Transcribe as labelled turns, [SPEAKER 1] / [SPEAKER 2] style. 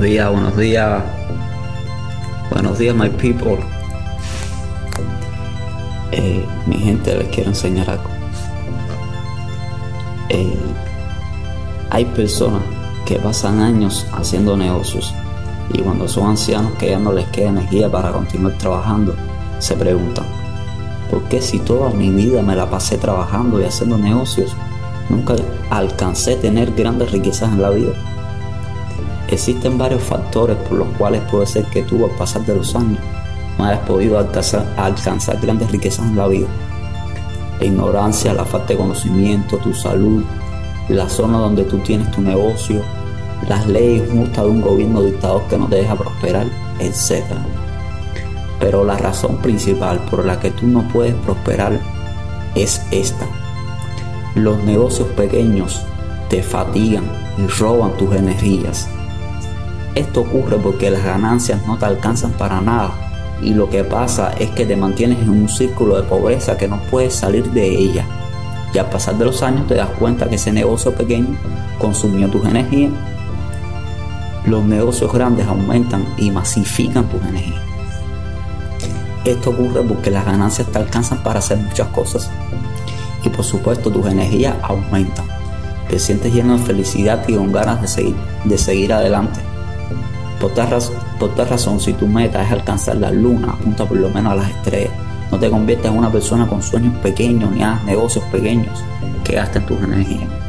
[SPEAKER 1] días, buenos días. Buenos días, my people. Eh, mi gente, les quiero enseñar algo. Eh, hay personas que pasan años haciendo negocios y cuando son ancianos que ya no les queda energía para continuar trabajando, se preguntan, ¿por qué si toda mi vida me la pasé trabajando y haciendo negocios, nunca alcancé a tener grandes riquezas en la vida? Existen varios factores por los cuales puede ser que tú al pasar de los años no hayas podido alcanzar, grandes riquezas en la vida. La ignorancia, la falta de conocimiento, tu salud, la zona donde tú tienes tu negocio, las leyes justas de un gobierno dictador que no te deja prosperar, etc. Pero la razón principal por la que tú no puedes prosperar es esta. Los negocios pequeños te fatigan y roban tus energías. Esto ocurre porque las ganancias no te alcanzan para nada y lo que pasa es que te mantienes en un círculo de pobreza que no puedes salir de ella. Y al pasar de los años te das cuenta que ese negocio pequeño consumió tus energías. Los negocios grandes aumentan y masifican tus energías. Esto ocurre porque las ganancias te alcanzan para hacer muchas cosas. Y por supuesto tus energías aumentan. Te sientes lleno de felicidad y con ganas de seguir, de seguir adelante. Por tal, razón, si tu meta es alcanzar la luna, apunta por lo menos a las estrellas. No te conviertas en una persona con sueños pequeños ni hagas negocios pequeños que gasten tus energías.